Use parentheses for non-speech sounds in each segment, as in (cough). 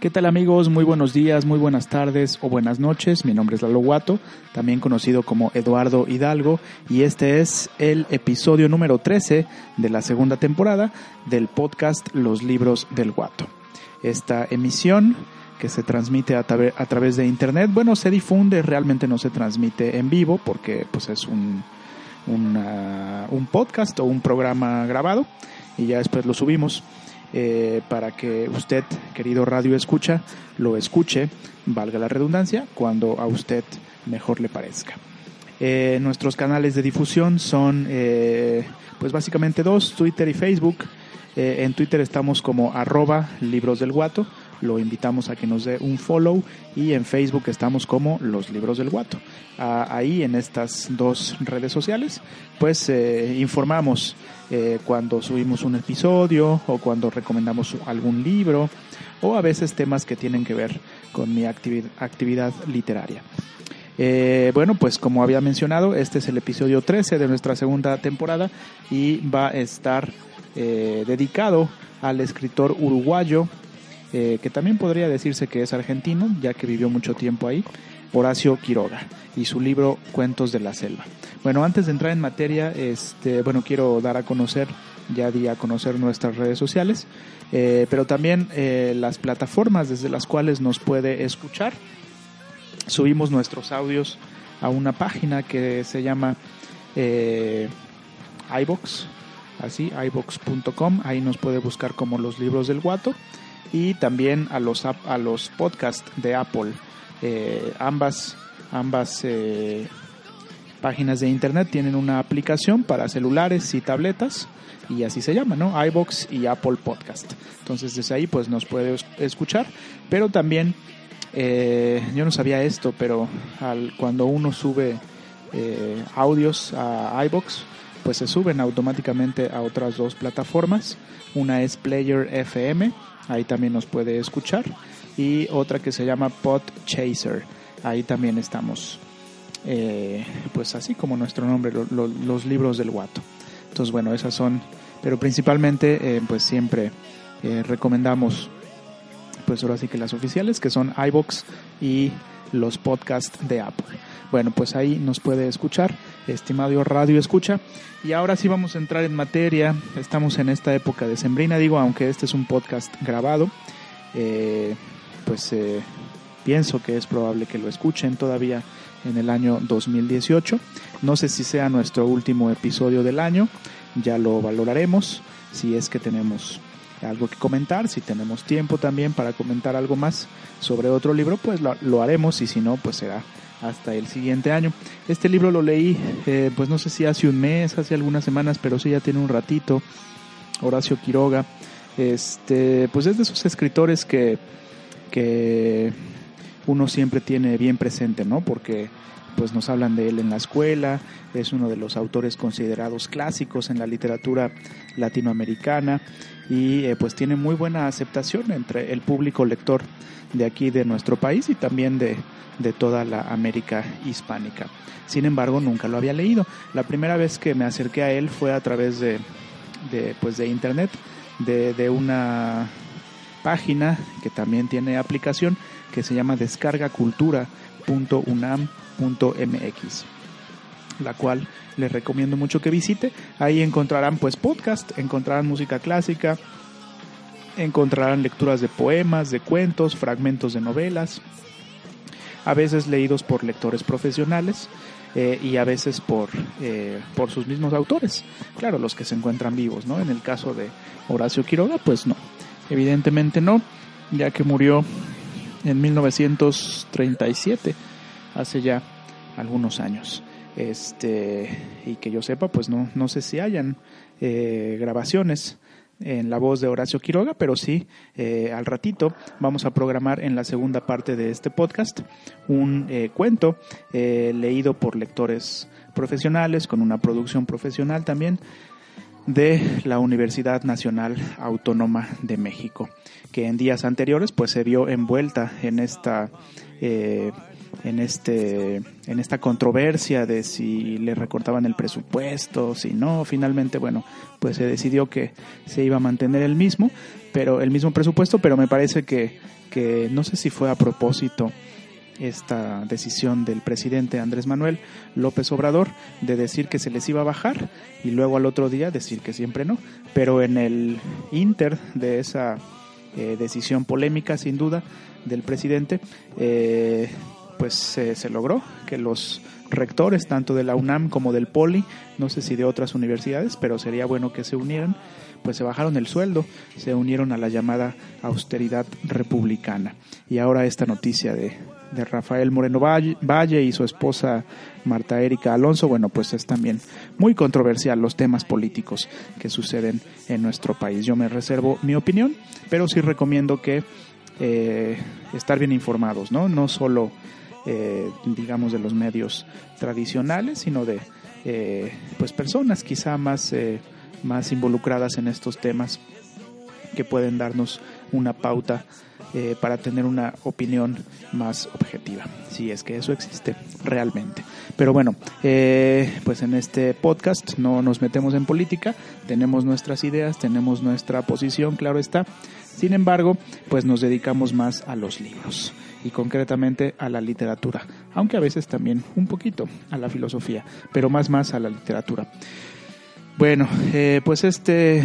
¿Qué tal amigos? Muy buenos días, muy buenas tardes o buenas noches. Mi nombre es Lalo Guato, también conocido como Eduardo Hidalgo, y este es el episodio número 13 de la segunda temporada del podcast Los Libros del Guato. Esta emisión que se transmite a, a través de internet, bueno, se difunde, realmente no se transmite en vivo porque pues es un, un podcast o un programa grabado y ya después lo subimos. Eh, para que usted, querido radio escucha, lo escuche, valga la redundancia, cuando a usted mejor le parezca. Eh, nuestros canales de difusión son, eh, pues básicamente dos, Twitter y Facebook. en Twitter estamos como arroba libros del guato lo invitamos a que nos dé un follow y en Facebook estamos como Los Libros del Guato. ahí en estas dos redes sociales pues eh, informamos eh, cuando subimos un episodio o cuando recomendamos algún libro o a veces temas que tienen que ver con mi actividad literaria. Eh, bueno, pues como había mencionado, este es el episodio 13 de nuestra segunda temporada y va a estar dedicado al escritor uruguayo eh, que también podría decirse que es argentino, ya que vivió mucho tiempo ahí, Horacio Quiroga, y su libro Cuentos de la Selva. Bueno, antes de entrar en materia, este, bueno, quiero dar a conocer, ya di a conocer nuestras redes sociales, eh, pero también eh, las plataformas desde las cuales nos puede escuchar. Subimos nuestros audios a una página que se llama iBox, así, iBox.com, ahí nos puede buscar como los libros del guato y también a los, a los podcasts de Apple. Eh, ambas ambas eh, páginas de internet tienen una aplicación para celulares y tabletas y así se llama, ¿no? iBox y Apple Podcast. Entonces desde ahí pues nos puede escuchar, pero también eh, yo no sabía esto, pero al, cuando uno sube audios a iBox, pues se suben automáticamente a otras dos plataformas. Una es Player FM ahí también nos puede escuchar. Y otra que se llama Podchaser, ahí también estamos, eh, pues así como nuestro nombre, los libros del guato. Entonces, bueno, esas son, pero principalmente, eh, pues siempre eh, recomendamos, pues ahora sí que las oficiales, que son iBox y los podcasts de Apple. Bueno, pues ahí nos puede escuchar, estimado Radio Escucha. Y ahora sí vamos a entrar en materia. Estamos en esta época de sembrina, digo, aunque este es un podcast grabado, eh, pues eh, pienso que es probable que lo escuchen todavía en el año 2018. No sé si sea nuestro último episodio del año, ya lo valoraremos, si es que tenemos algo que comentar, si tenemos tiempo también para comentar algo más sobre otro libro, pues lo haremos y si no, pues será hasta el siguiente año. Este libro lo leí, eh, pues no sé si hace un mes, hace algunas semanas, pero sí ya tiene un ratito. Horacio Quiroga, este, pues es de esos escritores que, que uno siempre tiene bien presente, ¿no? Porque pues nos hablan de él en la escuela, es uno de los autores considerados clásicos en la literatura latinoamericana y eh, pues tiene muy buena aceptación entre el público lector de aquí de nuestro país y también de, de toda la América hispánica. Sin embargo, nunca lo había leído. La primera vez que me acerqué a él fue a través de, de, pues de internet, de, de una página que también tiene aplicación que se llama descargacultura.unam.mx la cual les recomiendo mucho que visite. Ahí encontrarán pues podcast, encontrarán música clásica, encontrarán lecturas de poemas, de cuentos, fragmentos de novelas, a veces leídos por lectores profesionales eh, y a veces por, eh, por sus mismos autores, claro, los que se encuentran vivos, ¿no? En el caso de Horacio Quiroga, pues no, evidentemente no, ya que murió en 1937, hace ya algunos años. Este, y que yo sepa, pues no, no sé si hayan eh, grabaciones en la voz de Horacio Quiroga, pero sí, eh, al ratito vamos a programar en la segunda parte de este podcast un eh, cuento eh, leído por lectores profesionales, con una producción profesional también de la Universidad Nacional Autónoma de México, que en días anteriores pues se vio envuelta en esta en este en esta controversia de si le recortaban el presupuesto, si no, finalmente bueno, pues se decidió que se iba a mantener el mismo, pero el mismo presupuesto, pero me parece que que no sé si fue a propósito esta decisión del presidente Andrés Manuel López Obrador de decir que se les iba a bajar y luego al otro día decir que siempre no. Pero en el inter de esa eh, decisión polémica, sin duda, del presidente, eh, pues se logró que los rectores, tanto de la UNAM como del POLI, no sé si de otras universidades, pero sería bueno que se unieran, pues se bajaron el sueldo, se unieron a la llamada austeridad republicana. Y ahora esta noticia de, de Rafael Moreno Valle y su esposa Marta Erika Alonso, bueno, pues es también muy controversial los temas políticos que suceden en nuestro país. Yo me reservo mi opinión, pero sí recomiendo que eh, estar bien informados, ¿no? No solo eh, digamos, de los medios tradicionales, sino de eh, pues personas quizá más, eh, más involucradas en estos temas que pueden darnos una pauta para tener una opinión más objetiva, si es que eso existe realmente. Pero bueno, pues en este podcast no nos metemos en política, tenemos nuestras ideas, tenemos nuestra posición, claro está. Sin embargo, pues nos dedicamos más a los libros y concretamente a la literatura, aunque a veces también un poquito a la filosofía, pero más más a la literatura. Bueno, eh, pues este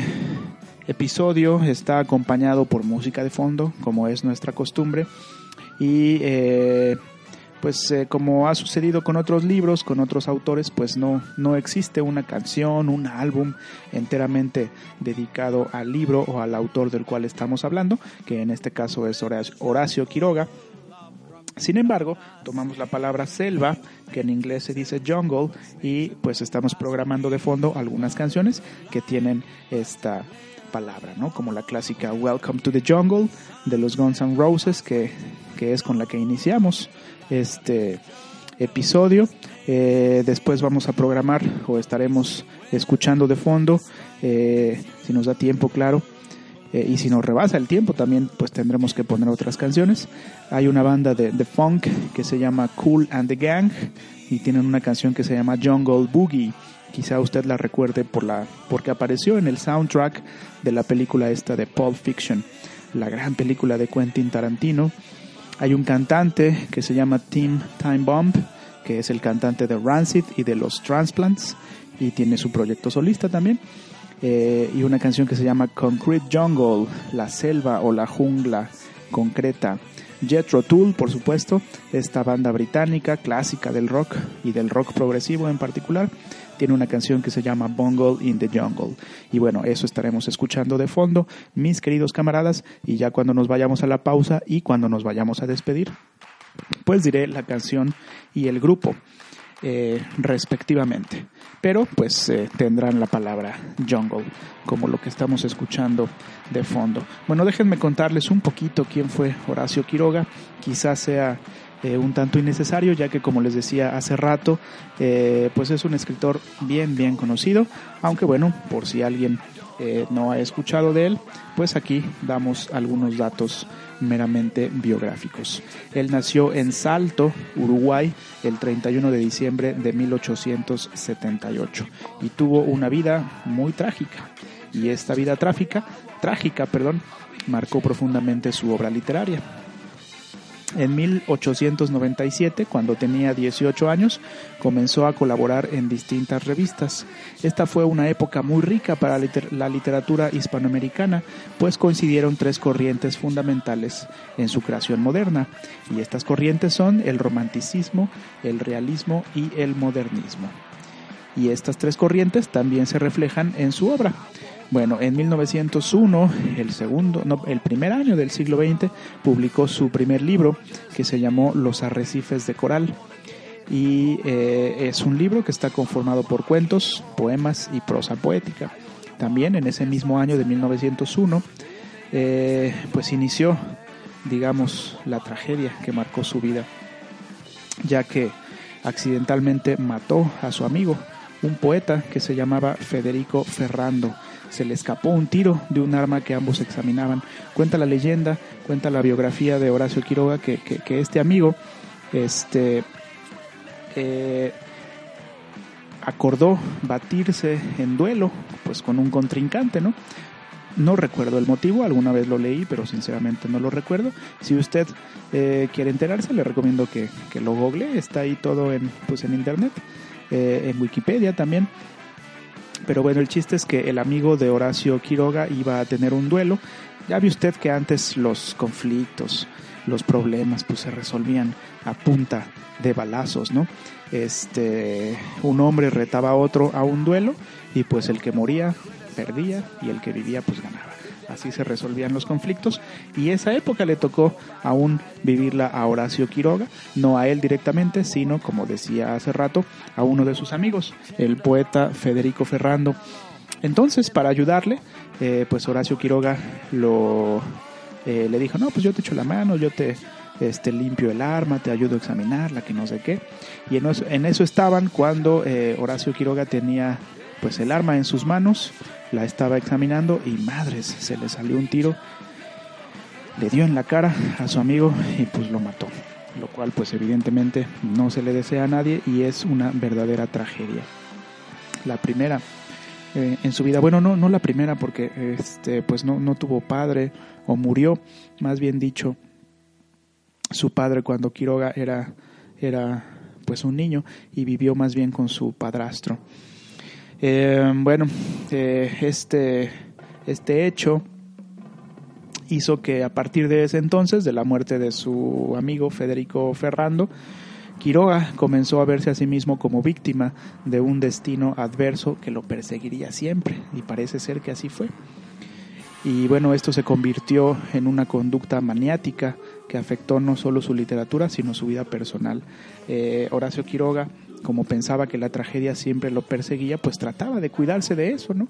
episodio está acompañado por música de fondo, como es nuestra costumbre, y eh, pues eh, como ha sucedido con otros libros, con otros autores, pues no, no existe una canción, un álbum enteramente dedicado al libro o al autor del cual estamos hablando, que en este caso es Horacio Quiroga. Sin embargo, tomamos la palabra selva, que en inglés se dice jungle, y pues estamos programando de fondo algunas canciones que tienen esta palabra, ¿no? Como la clásica Welcome to the Jungle de los Guns N' Roses, que, es con la que iniciamos este episodio. Eh, después vamos a programar o estaremos escuchando de fondo, eh, si nos da tiempo, claro, eh, y si nos rebasa el tiempo también pues tendremos que poner otras canciones. Hay una banda de, de, funk que se llama Cool and the Gang y tienen una canción que se llama Jungle Boogie. Quizá usted la recuerde por la, porque apareció en el soundtrack de la película esta de Pulp Fiction, la gran película de Quentin Tarantino. Hay un cantante que se llama Tim Time Bomb, que es el cantante de Rancid y de los Transplants y tiene su proyecto solista también. Eh, y una canción que se llama Concrete Jungle, la selva o la jungla concreta. Jethro Tull, por supuesto, esta banda británica clásica del rock y del rock progresivo en particular, tiene una canción que se llama Bungle in the Jungle. Y bueno, eso estaremos escuchando de fondo, mis queridos camaradas, y ya cuando nos vayamos a la pausa y cuando nos vayamos a despedir, pues diré la canción y el grupo. Eh, respectivamente. Pero pues eh, tendrán la palabra jungle, como lo que estamos escuchando de fondo. Bueno, déjenme contarles un poquito quién fue Horacio Quiroga. Quizás sea eh, un tanto innecesario, ya que como les decía hace rato, pues es un escritor bien, bien conocido, aunque bueno, por si alguien no ha escuchado de él, pues aquí damos algunos datos meramente biográficos. Él nació en Salto, Uruguay, el 31 de diciembre de 1878 y tuvo una vida muy trágica. Y esta vida trágica, trágica, perdón, marcó profundamente su obra literaria. En 1897, cuando tenía 18 años, comenzó a colaborar en distintas revistas. Esta fue una época muy rica para la literatura hispanoamericana, pues coincidieron tres corrientes fundamentales en su creación moderna, y estas corrientes son el romanticismo, el realismo y el modernismo. Y estas tres corrientes también se reflejan en su obra. Bueno, en 1901, el segundo, no, el primer año del siglo XX, publicó su primer libro que se llamó Los arrecifes de coral. Y eh, es un libro que está conformado por cuentos, poemas y prosa poética. también en ese mismo año de 1901, eh, pues inició, digamos, la tragedia que marcó su vida, ya que accidentalmente mató a su amigo, un poeta que se llamaba Federico Ferrando. Se le escapó un tiro de un arma que ambos examinaban. Cuenta la leyenda, cuenta la biografía de Horacio Quiroga que, que, este amigo este, eh, acordó batirse en duelo pues con un contrincante, ¿no? No recuerdo el motivo, alguna vez lo leí, pero sinceramente no lo recuerdo. Si usted eh, quiere enterarse, le recomiendo que, lo google, está ahí todo en, pues en internet, eh, en Wikipedia también. Pero bueno, el chiste es que el amigo de Horacio Quiroga iba a tener un duelo. Ya vio usted que antes los conflictos, los problemas, pues se resolvían a punta de balazos, ¿no? Este, un hombre retaba a otro a un duelo y pues el que moría perdía y el que vivía pues ganaba. Así se resolvían los conflictos y esa época le tocó aún vivirla a Horacio Quiroga, no a él directamente, sino como decía hace rato, a uno de sus amigos, el poeta Federico Ferrando. Entonces, para ayudarle, eh, pues Horacio Quiroga lo, eh, le dijo, no, pues yo te echo la mano, yo te, este, limpio el arma, te ayudo a examinarla, que no sé qué. Y en eso, estaban cuando eh, Horacio Quiroga tenía pues el arma en sus manos, la estaba examinando y madres, se le salió un tiro, le dio en la cara a su amigo y pues lo mató, lo cual pues evidentemente no se le desea a nadie y es una verdadera tragedia. La primera eh, en su vida, bueno, no, no la primera porque este, pues no, no tuvo padre o murió, más bien dicho, su padre cuando Quiroga era, era pues un niño y vivió más bien con su padrastro. Eh, bueno, eh, este, este hecho hizo que a partir de ese entonces, de la muerte de su amigo Federico Ferrando, Quiroga comenzó a verse a sí mismo como víctima de un destino adverso que lo perseguiría siempre, y parece ser que así fue. Y bueno, esto se convirtió en una conducta maniática que afectó no solo su literatura, sino su vida personal. Eh, Horacio Quiroga, como pensaba que la tragedia siempre lo perseguía, pues trataba de cuidarse de eso, ¿no?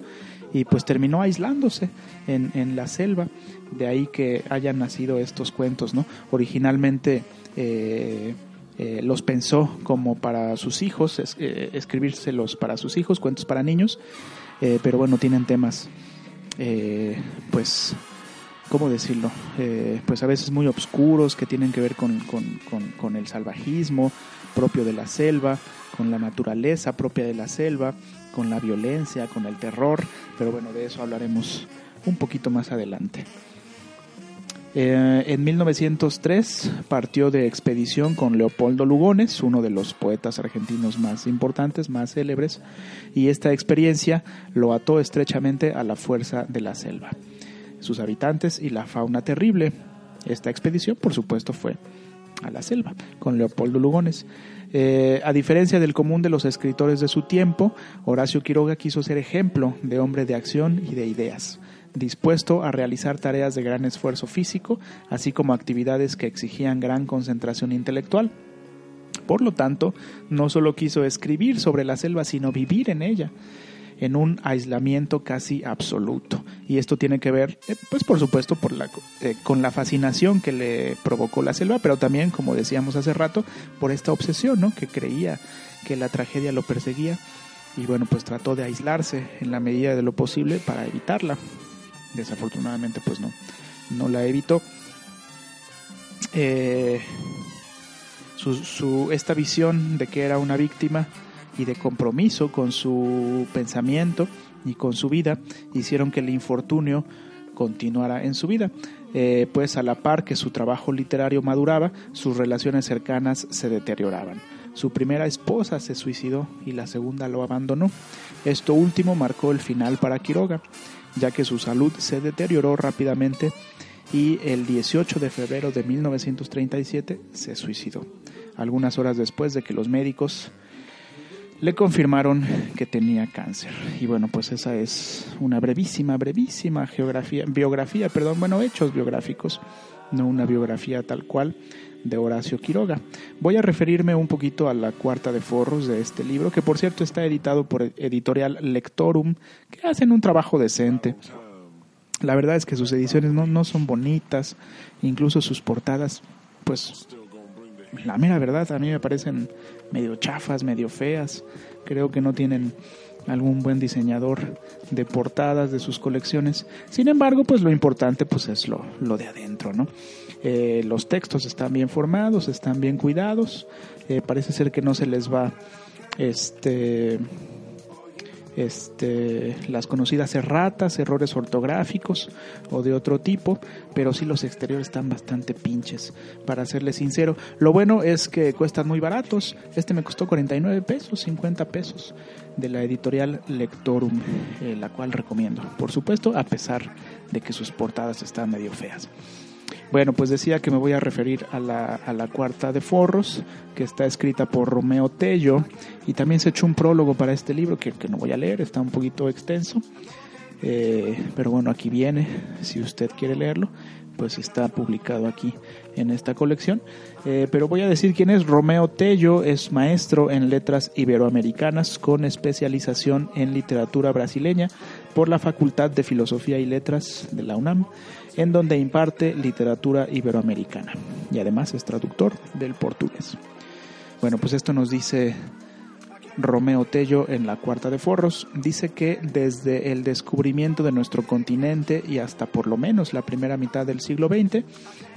Y pues terminó aislándose en, en la selva, de ahí que hayan nacido estos cuentos, ¿no? Originalmente eh, eh, los pensó como para sus hijos, escribírselos para sus hijos, cuentos para niños, pero bueno, tienen temas, pues ¿cómo decirlo? Eh, pues a veces muy oscuros que tienen que ver con, con, el salvajismo propio de la selva, con la naturaleza propia de la selva, con la violencia, con el terror, pero bueno, de eso hablaremos un poquito más adelante. Eh, en 1903 partió de expedición con Leopoldo Lugones, uno de los poetas argentinos más importantes, más célebres, y esta experiencia lo ató estrechamente a la fuerza de la selva sus habitantes y la fauna terrible. Esta expedición, por supuesto, fue a la selva con Leopoldo Lugones. Eh, a diferencia del común de los escritores de su tiempo, Horacio Quiroga quiso ser ejemplo de hombre de acción y de ideas, dispuesto a realizar tareas de gran esfuerzo físico, así como actividades que exigían gran concentración intelectual. Por lo tanto, no solo quiso escribir sobre la selva, sino vivir en ella en un aislamiento casi absoluto. Y esto tiene que ver, eh, pues por supuesto, por la, eh, con la fascinación que le provocó la selva, pero también, como decíamos hace rato, por esta obsesión, ¿no? Que creía que la tragedia lo perseguía y bueno, pues trató de aislarse en la medida de lo posible para evitarla. Desafortunadamente, pues no, no la evitó. Eh, su, esta visión de que era una víctima y de compromiso con su pensamiento y con su vida hicieron que el infortunio continuara en su vida. Eh, pues a la par que su trabajo literario maduraba, sus relaciones cercanas se deterioraban. Su primera esposa se suicidó y la segunda lo abandonó. Esto último marcó el final para Quiroga, ya que su salud se deterioró rápidamente y el 18 de febrero de 1937 se suicidó, algunas horas después de que los médicos le confirmaron que tenía cáncer. Y bueno, pues esa es una brevísima, brevísima geografía, biografía, perdón, bueno, hechos biográficos, no una biografía tal cual de Horacio Quiroga. Voy a referirme un poquito a la cuarta de forros de este libro, que por cierto está editado por editorial Lectorum, que hacen un trabajo decente. La verdad es que sus ediciones no, no son bonitas, incluso sus portadas, pues la mera verdad, a mí me parecen medio chafas, medio feas. Creo que no tienen algún buen diseñador de portadas de sus colecciones. Sin embargo, pues lo importante pues es lo, lo de adentro, ¿no? Eh, los textos están bien formados, están bien cuidados. Eh, parece ser que no se les va este este, las conocidas erratas, errores ortográficos o de otro tipo, pero sí los exteriores están bastante pinches, para serles sincero. Lo bueno es que cuestan muy baratos. Este me costó 49 pesos, 50 pesos, de la editorial Lectorum, eh, la cual recomiendo, por supuesto, a pesar de que sus portadas están medio feas. Bueno, pues decía que me voy a referir a la, a la cuarta de Forros, que está escrita por Romeo Tello, y también se echó un prólogo para este libro que, que no voy a leer, está un poquito extenso, eh, pero bueno, aquí viene, si usted quiere leerlo, pues está publicado aquí en esta colección. Eh, pero voy a decir quién es. Romeo Tello es maestro en letras iberoamericanas con especialización en literatura brasileña por la Facultad de Filosofía y Letras de la UNAM en donde imparte literatura iberoamericana y además es traductor del portugués. Bueno, pues esto nos dice Romeo Tello en la Cuarta de Forros. Dice que desde el descubrimiento de nuestro continente y hasta por lo menos la primera mitad del siglo XX,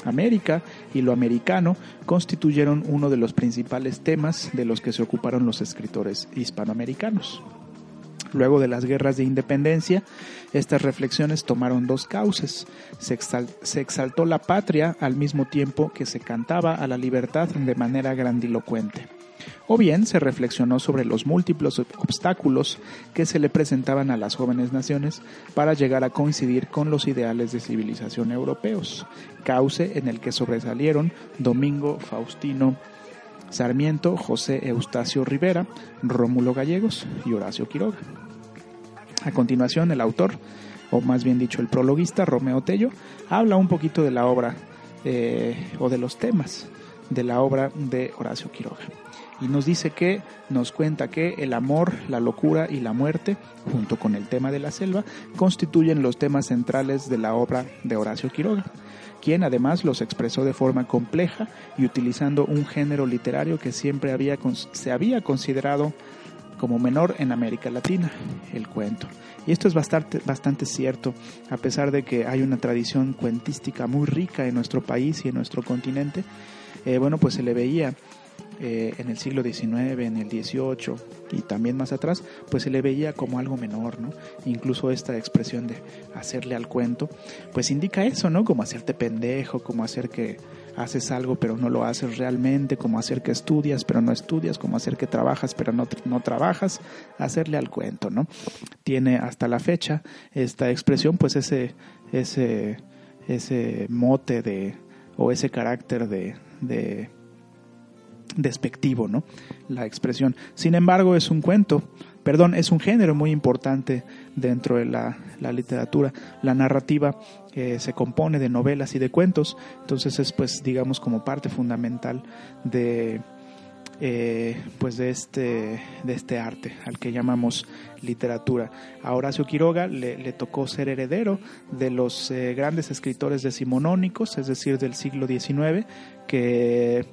América y lo americano constituyeron uno de los principales temas de los que se ocuparon los escritores hispanoamericanos. Luego de las guerras de independencia, estas reflexiones tomaron dos cauces. Se, exaltó la patria al mismo tiempo que se cantaba a la libertad de manera grandilocuente. O bien se reflexionó sobre los múltiples obstáculos que se le presentaban a las jóvenes naciones para llegar a coincidir con los ideales de civilización europeos, cauce en el que sobresalieron Domingo Faustino Sarmiento, José Eustacio Rivera, Rómulo Gallegos y Horacio Quiroga. A continuación, el autor, o más bien dicho el prologuista, Romeo Tello, habla un poquito de la obra eh, o de los temas de la obra de Horacio Quiroga. Y nos dice que, nos cuenta que el amor, la locura y la muerte, junto con el tema de la selva, constituyen los temas centrales de la obra de Horacio Quiroga quien además los expresó de forma compleja y utilizando un género literario que siempre había, se había considerado como menor en América Latina, el cuento. Y esto es bastante, bastante cierto, a pesar de que hay una tradición cuentística muy rica en nuestro país y en nuestro continente, eh, bueno, pues se le veía eh, en el siglo XIX, en el XVIII y también más atrás, pues se le veía como algo menor, ¿no? Incluso esta expresión de hacerle al cuento, pues indica eso, ¿no? Como hacerte pendejo, como hacer que haces algo pero no lo haces realmente, como hacer que estudias pero no estudias, como hacer que trabajas pero no, no trabajas, hacerle al cuento, ¿no? Tiene hasta la fecha esta expresión, pues ese, ese, ese mote de, o ese carácter de, de despectivo, ¿no? La expresión. Sin embargo, es un cuento, perdón, es un género muy importante dentro de la, literatura. La narrativa eh, se compone de novelas y de cuentos, entonces es pues digamos como parte fundamental de eh, pues de este, de este arte al que llamamos literatura. A Horacio Quiroga le, tocó ser heredero de los eh, grandes escritores decimonónicos, es decir, del siglo XIX, que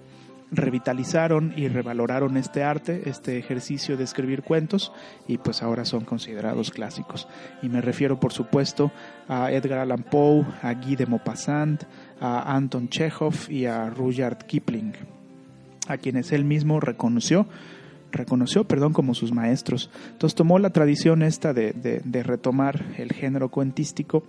revitalizaron y revaloraron este arte, este ejercicio de escribir cuentos y pues ahora son considerados clásicos. Y me refiero por supuesto a Edgar Allan Poe, a Guy de Maupassant, a Anton Chekhov y a Rudyard Kipling, a quienes él mismo reconoció reconoció, perdón, como sus maestros. Entonces tomó la tradición esta de, de retomar el género cuentístico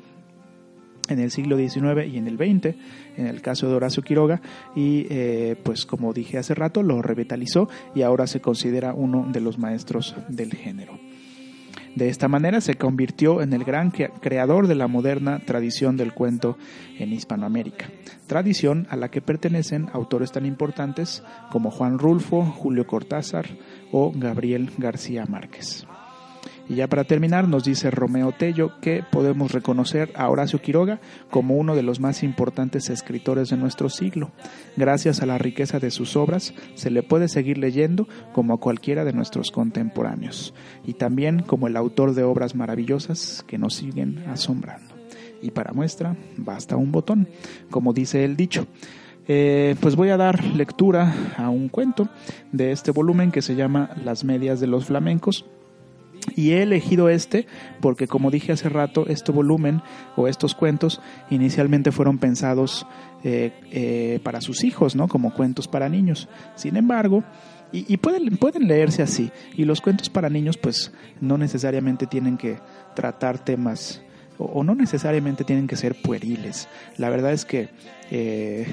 en el siglo XIX y en el XX, en el caso de Horacio Quiroga, y eh, pues como dije hace rato, lo revitalizó y ahora se considera uno de los maestros del género. De esta manera se convirtió en el gran creador de la moderna tradición del cuento en Hispanoamérica, tradición a la que pertenecen autores tan importantes como Juan Rulfo, Julio Cortázar o Gabriel García Márquez. Y ya para terminar, nos dice Romeo Tello que podemos reconocer a Horacio Quiroga como uno de los más importantes escritores de nuestro siglo. Gracias a la riqueza de sus obras, se le puede seguir leyendo como a cualquiera de nuestros contemporáneos, y también como el autor de obras maravillosas que nos siguen asombrando. Y para muestra, basta un botón, como dice el dicho. Eh, pues voy a dar lectura a un cuento de este volumen que se llama Las medias de los flamencos y he elegido este porque, como dije hace rato, este volumen o estos cuentos inicialmente fueron pensados eh, eh, para sus hijos, ¿no? Como cuentos para niños. Sin embargo, y, pueden, pueden leerse así. Y los cuentos para niños, pues, no necesariamente tienen que tratar temas o, no necesariamente tienen que ser pueriles. La verdad es que, eh,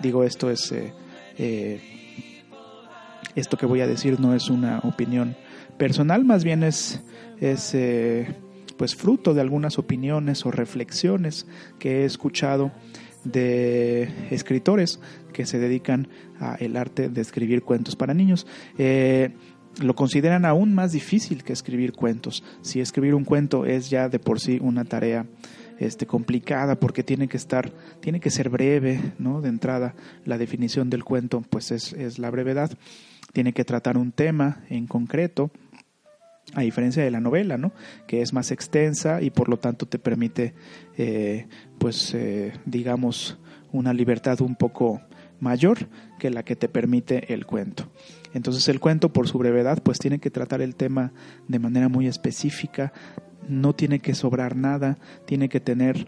digo, esto es esto que voy a decir no es una opinión personal, más bien es, es eh, pues fruto de algunas opiniones o reflexiones que he escuchado de escritores que se dedican al arte de escribir cuentos para niños. Eh, lo consideran aún más difícil que escribir cuentos. Si escribir un cuento es ya de por sí una tarea este, complicada porque tiene que estar, tiene que ser breve, ¿no? De entrada, la definición del cuento, pues es, es la brevedad tiene que tratar un tema en concreto, a diferencia de la novela, ¿no? que es más extensa y por lo tanto te permite, eh, pues, eh, digamos, una libertad un poco mayor que la que te permite el cuento. Entonces el cuento, por su brevedad, pues tiene que tratar el tema de manera muy específica, no tiene que sobrar nada, tiene que tener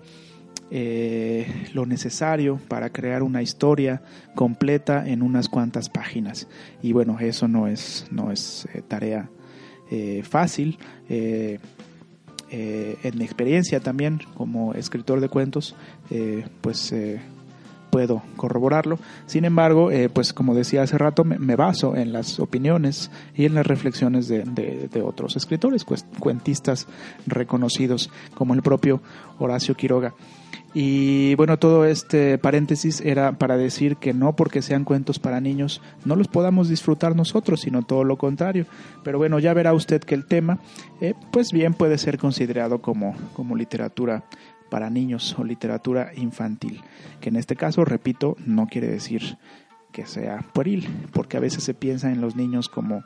eh, lo necesario para crear una historia completa en unas cuantas páginas. Y bueno, eso no es, no es eh, tarea eh, fácil. en mi experiencia también como escritor de cuentos, pues puedo corroborarlo. Sin embargo, pues como decía hace rato, me, baso en las opiniones y en las reflexiones de, de, otros escritores, cuentistas reconocidos, como el propio Horacio Quiroga. Y bueno, todo este paréntesis era para decir que no porque sean cuentos para niños no los podamos disfrutar nosotros, sino todo lo contrario. Pero bueno, ya verá usted que el tema, eh, pues bien puede ser considerado como, como literatura para niños o literatura infantil, que en este caso, repito, no quiere decir que sea pueril, porque a veces se piensa en los niños como,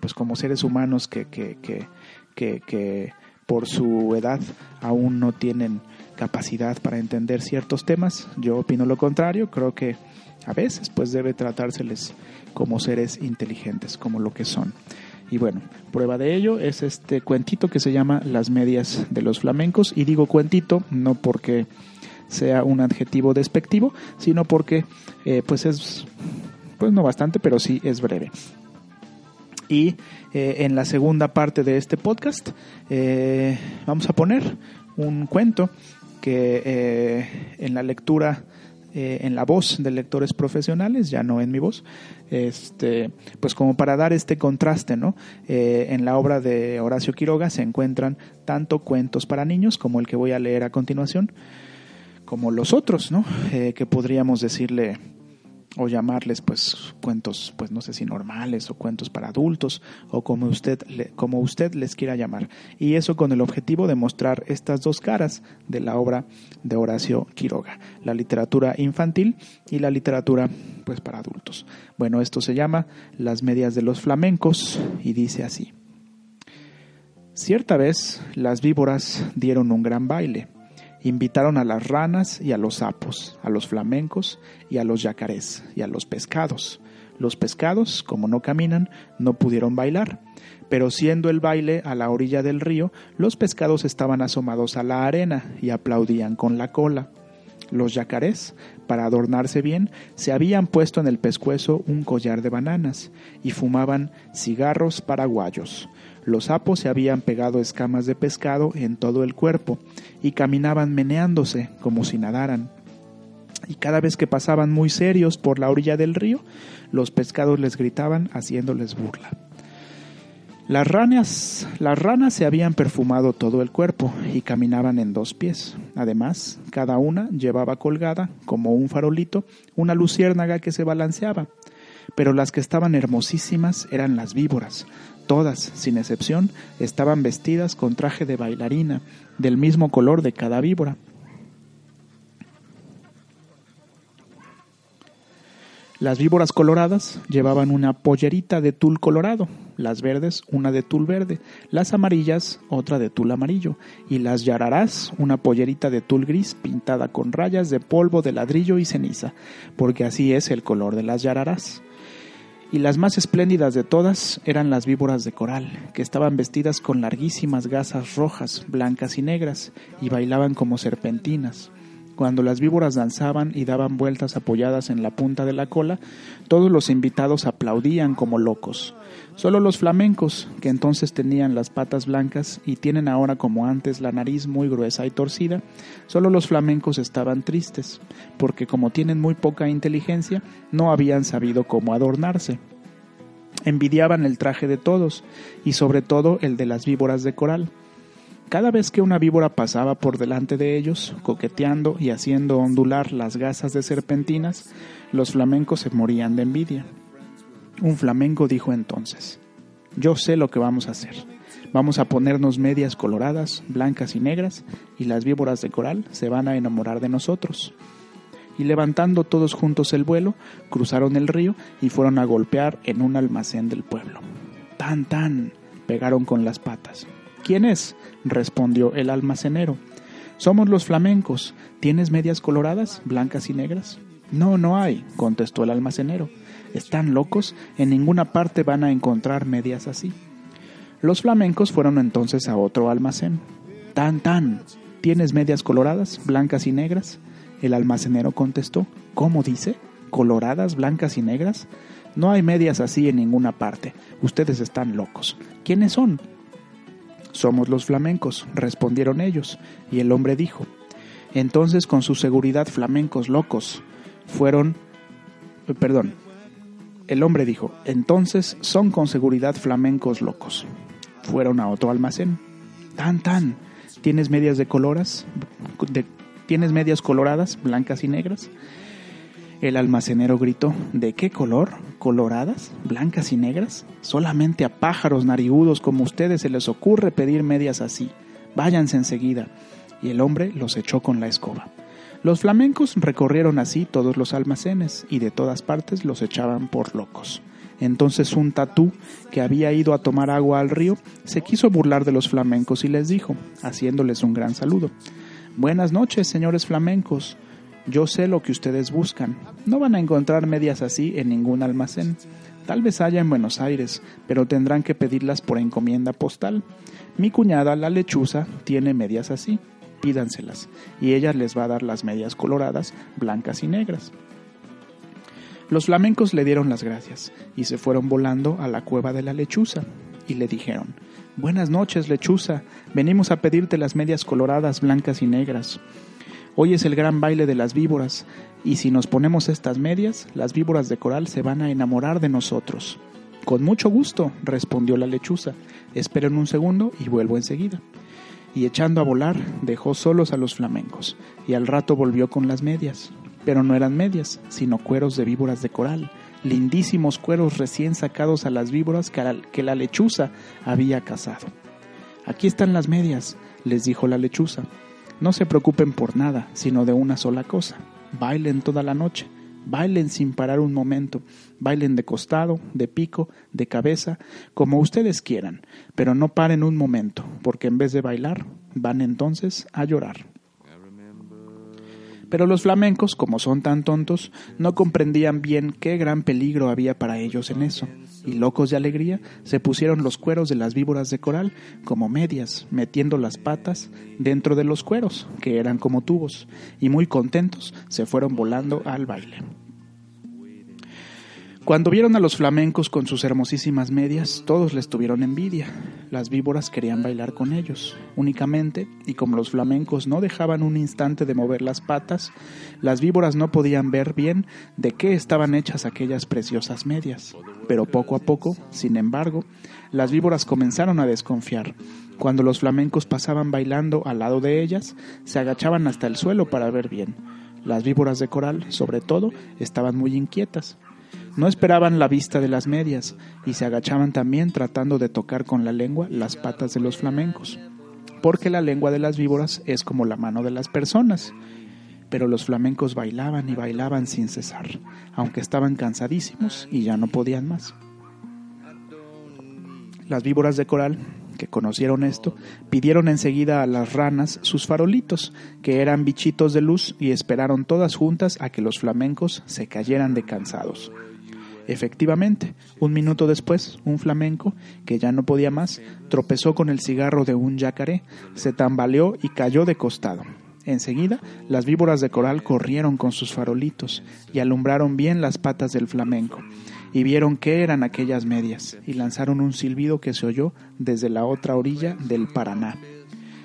pues como seres humanos que, que, que, que, que por su edad aún no tienen capacidad para entender ciertos temas. Yo opino lo contrario, creo que a veces pues debe tratárseles como seres inteligentes, como lo que son. Y bueno, prueba de ello es este cuentito que se llama Las medias de los flamencos. Y digo cuentito no porque sea un adjetivo despectivo, sino porque eh, pues es, pues no bastante, pero sí es breve. Y eh, en la segunda parte de este podcast eh, vamos a poner un cuento que en la lectura, en la voz de lectores profesionales, ya no en mi voz, este, pues como para dar este contraste, ¿no? Eh, en la obra de Horacio Quiroga se encuentran tanto cuentos para niños como el que voy a leer a continuación, como los otros, ¿no? que podríamos decirle o llamarles pues cuentos pues no sé si normales o cuentos para adultos o como usted como usted les quiera llamar. Y eso con el objetivo de mostrar estas dos caras de la obra de Horacio Quiroga la literatura infantil y la literatura pues para adultos. Bueno esto se llama las medias de los flamencos y dice así. Cierta vez las víboras dieron un gran baile invitaron a las ranas y a los sapos, a los flamencos y a los yacarés y a los pescados. Los pescados, como no caminan, no pudieron bailar, pero siendo el baile a la orilla del río, los pescados estaban asomados a la arena y aplaudían con la cola. Los yacarés, para adornarse bien, se habían puesto en el pescuezo un collar de bananas y fumaban cigarros paraguayos. Los sapos se habían pegado escamas de pescado en todo el cuerpo y caminaban meneándose como si nadaran. Y cada vez que pasaban muy serios por la orilla del río, los pescados les gritaban haciéndoles burla. Las ranas, las ranas se habían perfumado todo el cuerpo y caminaban en dos pies. Además, cada una llevaba colgada, como un farolito, una luciérnaga que se balanceaba. Pero las que estaban hermosísimas eran las víboras. Todas, sin excepción, estaban vestidas con traje de bailarina, del mismo color de cada víbora. Las víboras coloradas llevaban una pollerita de tul colorado, las verdes una de tul verde, las amarillas otra de tul amarillo, y las yararás una pollerita de tul gris pintada con rayas de polvo de ladrillo y ceniza, porque así es el color de las yararás. Y las más espléndidas de todas eran las víboras de coral, que estaban vestidas con larguísimas gasas rojas, blancas y negras, y bailaban como serpentinas cuando las víboras danzaban y daban vueltas apoyadas en la punta de la cola, todos los invitados aplaudían como locos. Solo los flamencos, que entonces tenían las patas blancas y tienen ahora como antes la nariz muy gruesa y torcida, solo los flamencos estaban tristes, porque como tienen muy poca inteligencia, no habían sabido cómo adornarse. Envidiaban el traje de todos, y sobre todo el de las víboras de coral cada vez que una víbora pasaba por delante de ellos, coqueteando y haciendo ondular las gasas de serpentinas, los flamencos se morían de envidia. Un flamenco dijo entonces, yo sé lo que vamos a hacer. Vamos a ponernos medias coloradas, blancas y negras, y las víboras de coral se van a enamorar de nosotros. Y levantando todos juntos el vuelo, cruzaron el río y fueron a golpear en un almacén del pueblo. Tan, tan, pegaron con las patas. ¿Quién es? respondió el almacenero. Somos los flamencos. ¿Tienes medias coloradas, blancas y negras? No, no hay, contestó el almacenero. ¿Están locos? En ninguna parte van a encontrar medias así. Los flamencos fueron entonces a otro almacén. Tan, tan. ¿Tienes medias coloradas, blancas y negras? El almacenero contestó. ¿Cómo dice? ¿Coloradas, blancas y negras? No hay medias así en ninguna parte. Ustedes están locos. ¿Quiénes son? Somos los flamencos, respondieron ellos, y el hombre dijo, entonces con su seguridad flamencos locos fueron, perdón, el hombre dijo, entonces son con seguridad flamencos locos. Fueron a otro almacén. Tan, tan, ¿tienes medias de coloras? ¿Tienes medias coloradas, blancas y negras? El almacenero gritó, ¿de qué color? ¿Coloradas? ¿Blancas y negras? Solamente a pájaros narigudos como ustedes se les ocurre pedir medias así. Váyanse enseguida. Y el hombre los echó con la escoba. Los flamencos recorrieron así todos los almacenes y de todas partes los echaban por locos. Entonces un tatú, que había ido a tomar agua al río, se quiso burlar de los flamencos y les dijo, haciéndoles un gran saludo, Buenas noches, señores flamencos. Yo sé lo que ustedes buscan. No van a encontrar medias así en ningún almacén. Tal vez haya en Buenos Aires, pero tendrán que pedirlas por encomienda postal. Mi cuñada, la lechuza, tiene medias así. Pídanselas, y ella les va a dar las medias coloradas, blancas y negras. Los flamencos le dieron las gracias y se fueron volando a la cueva de la lechuza y le dijeron, Buenas noches, lechuza, venimos a pedirte las medias coloradas, blancas y negras. Hoy es el gran baile de las víboras, y si nos ponemos estas medias, las víboras de coral se van a enamorar de nosotros. Con mucho gusto, respondió la lechuza. Esperen un segundo y vuelvo enseguida. Y echando a volar, dejó solos a los flamencos, y al rato volvió con las medias. Pero no eran medias, sino cueros de víboras de coral, lindísimos cueros recién sacados a las víboras que la lechuza había cazado. Aquí están las medias, les dijo la lechuza. No se preocupen por nada, sino de una sola cosa. Bailen toda la noche, bailen sin parar un momento, bailen de costado, de pico, de cabeza, como ustedes quieran, pero no paren un momento, porque en vez de bailar, van entonces a llorar. Pero los flamencos, como son tan tontos, no comprendían bien qué gran peligro había para ellos en eso, y locos de alegría se pusieron los cueros de las víboras de coral como medias, metiendo las patas dentro de los cueros, que eran como tubos, y muy contentos se fueron volando al baile. Cuando vieron a los flamencos con sus hermosísimas medias, todos les tuvieron envidia. Las víboras querían bailar con ellos, únicamente, y como los flamencos no dejaban un instante de mover las patas, las víboras no podían ver bien de qué estaban hechas aquellas preciosas medias. Pero poco a poco, sin embargo, las víboras comenzaron a desconfiar. Cuando los flamencos pasaban bailando al lado de ellas, se agachaban hasta el suelo para ver bien. Las víboras de coral, sobre todo, estaban muy inquietas No esperaban la vista de las medias y se agachaban también tratando de tocar con la lengua las patas de los flamencos, porque la lengua de las víboras es como la mano de las personas. Pero los flamencos bailaban y bailaban sin cesar, aunque estaban cansadísimos y ya no podían más. Las víboras de coral que conocieron esto, pidieron enseguida a las ranas sus farolitos, que eran bichitos de luz, y esperaron todas juntas a que los flamencos se cayeran de cansados. Efectivamente, un minuto después, un flamenco, que ya no podía más, tropezó con el cigarro de un yacaré, se tambaleó y cayó de costado. Enseguida, las víboras de coral corrieron con sus farolitos y alumbraron bien las patas del flamenco, y vieron qué eran aquellas medias, y lanzaron un silbido que se oyó desde la otra orilla del Paraná.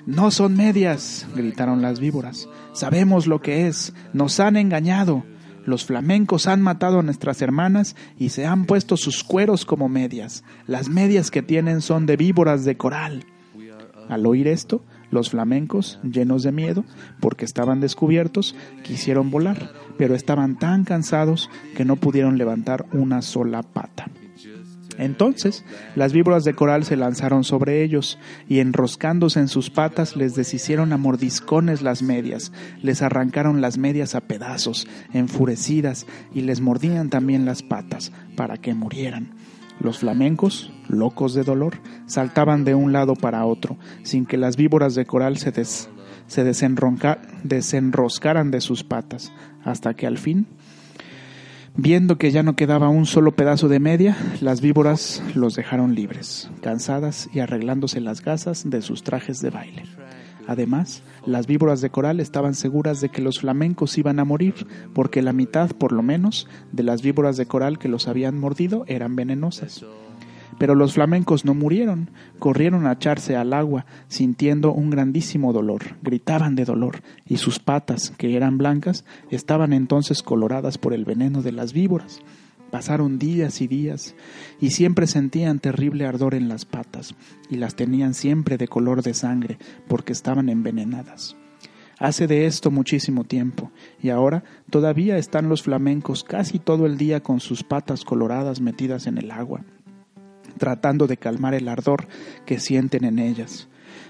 No son medias, gritaron las víboras. Sabemos lo que es. Nos han engañado. Los flamencos han matado a nuestras hermanas y se han puesto sus cueros como medias. Las medias que tienen son de víboras de coral. Al oír esto, los flamencos, llenos de miedo, porque estaban descubiertos, quisieron volar, pero estaban tan cansados que no pudieron levantar una sola pata. Entonces las víboras de coral se lanzaron sobre ellos y enroscándose en sus patas les deshicieron a mordiscones las medias, les arrancaron las medias a pedazos, enfurecidas, y les mordían también las patas para que murieran. Los flamencos, locos de dolor, saltaban de un lado para otro, sin que las víboras de coral se, se desenroscaran de sus patas, hasta que al fin, viendo que ya no quedaba un solo pedazo de media, las víboras los dejaron libres, cansadas y arreglándose las gasas de sus trajes de baile. Además, las víboras de coral estaban seguras de que los flamencos iban a morir, porque la mitad, por lo menos, de las víboras de coral que los habían mordido eran venenosas. Pero los flamencos no murieron, corrieron a echarse al agua, sintiendo un grandísimo dolor, gritaban de dolor, y sus patas, que eran blancas, estaban entonces coloradas por el veneno de las víboras. Pasaron días y días y siempre sentían terrible ardor en las patas y las tenían siempre de color de sangre porque estaban envenenadas. Hace de esto muchísimo tiempo y ahora todavía están los flamencos casi todo el día con sus patas coloradas metidas en el agua, tratando de calmar el ardor que sienten en ellas.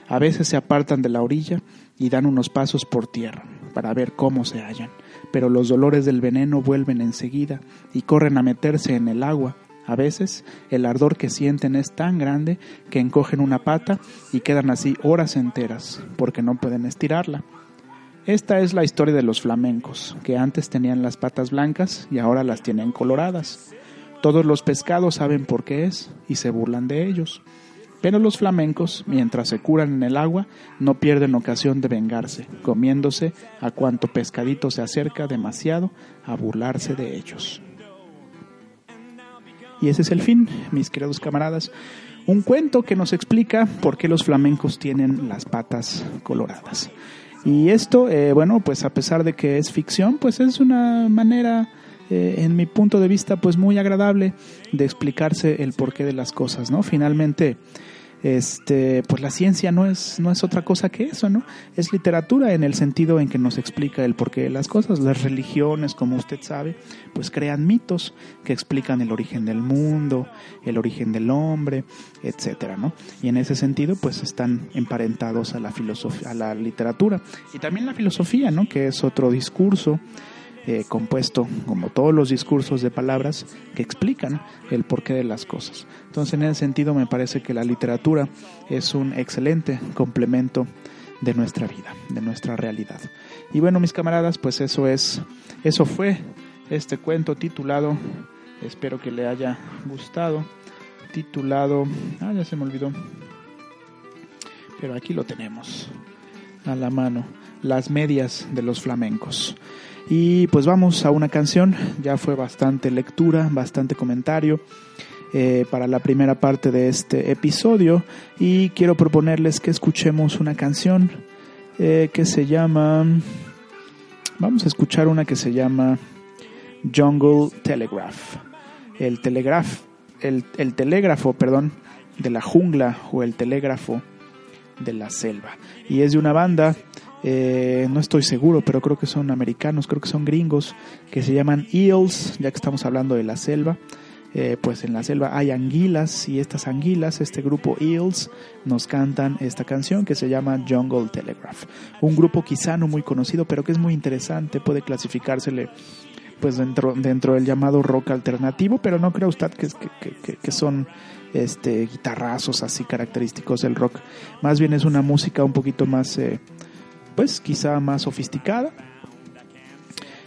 A veces se apartan de la orilla y dan unos pasos por tierra para ver cómo se hallan pero los dolores del veneno vuelven enseguida y corren a meterse en el agua. A veces el ardor que sienten es tan grande que encogen una pata y quedan así horas enteras, porque no pueden estirarla. Esta es la historia de los flamencos, que antes tenían las patas blancas y ahora las tienen coloradas. Todos los pescados saben por qué es y se burlan de ellos. Pero los flamencos, mientras se curan en el agua, no pierden ocasión de vengarse, comiéndose a cuanto pescadito se acerca demasiado a burlarse de ellos. Y ese es el fin, mis queridos camaradas. Un cuento que nos explica por qué los flamencos tienen las patas coloradas. Y esto, eh, bueno, pues a pesar de que es ficción, pues es una manera eh, en mi punto de vista, pues muy agradable de explicarse el porqué de las cosas, ¿no? Finalmente, este, pues la ciencia no es, no es otra cosa que eso, ¿no? Es literatura en el sentido en que nos explica el porqué de las cosas. Las religiones, como usted sabe, pues crean mitos que explican el origen del mundo, el origen del hombre, etcétera, ¿no? Y en ese sentido, pues están emparentados a la filosofía, a la literatura. Y también la filosofía, ¿no? Que es otro discurso eh, compuesto, como todos los discursos de palabras, que explican el porqué de las cosas. Entonces, en ese sentido, me parece que la literatura es un excelente complemento de nuestra vida, de nuestra realidad. Y bueno, mis camaradas, pues eso es, eso fue este cuento titulado, espero que le haya gustado, titulado, ah, ya se me olvidó, pero aquí lo tenemos a la mano, las medias de los flamencos. Y pues vamos a una canción, ya fue bastante lectura, bastante comentario eh, para la primera parte de este episodio. Y quiero proponerles que escuchemos una canción eh, que se llama, vamos a escuchar una que se llama Jungle Telegraph, el, telegraf, el, el telégrafo, perdón, de la jungla o el telégrafo de la selva. Y es de una banda eh, no estoy seguro, pero creo que son americanos, creo que son gringos, que se llaman Eels, ya que estamos hablando de la selva. Eh, pues en la selva hay anguilas y estas anguilas, este grupo Eels, nos cantan esta canción que se llama Jungle Telegraph. Un grupo quizá no muy conocido, pero que es muy interesante, puede clasificársele pues dentro, dentro del llamado rock alternativo, pero no creo usted que, que, que, son este, guitarrazos así característicos del rock. Más bien es una música un poquito más, eh, pues quizá más sofisticada,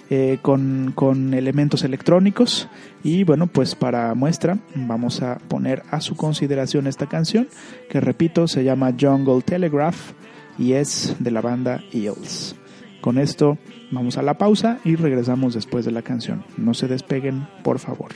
eh, con, con, elementos electrónicos. Y bueno pues para muestra vamos a poner a su consideración esta canción que repito se llama Jungle Telegraph y es de la banda Eels. Con esto vamos a la pausa y regresamos después de la canción. No se despeguen por favor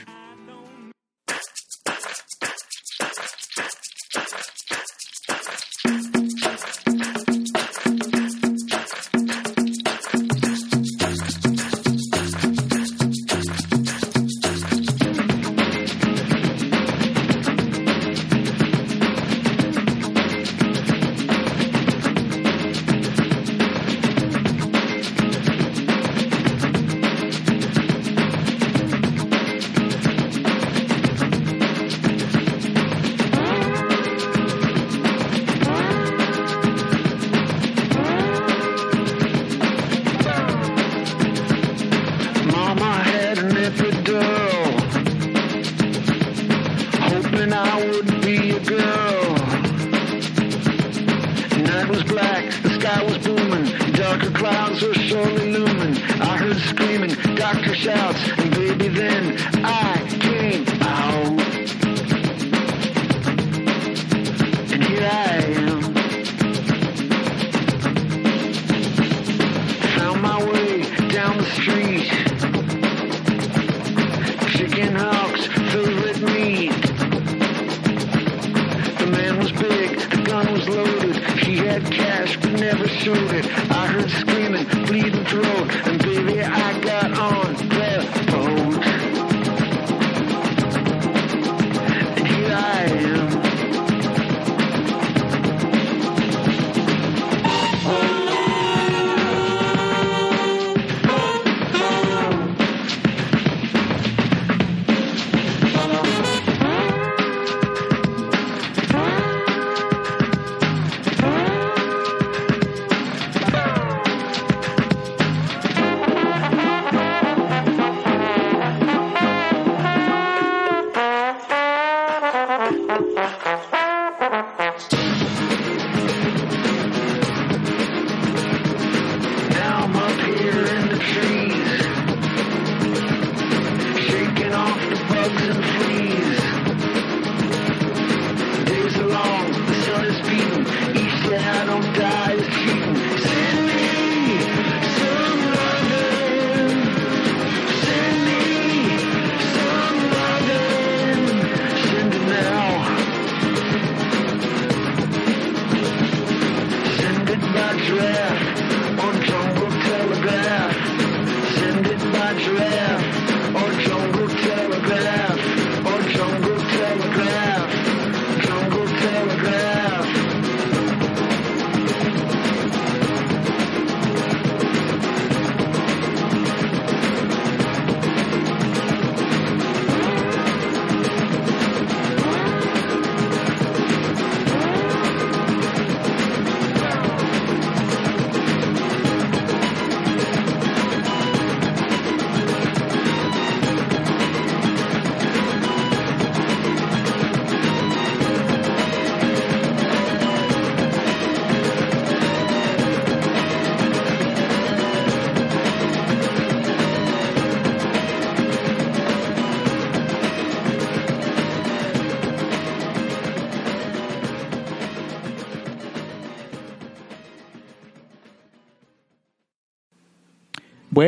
Thank.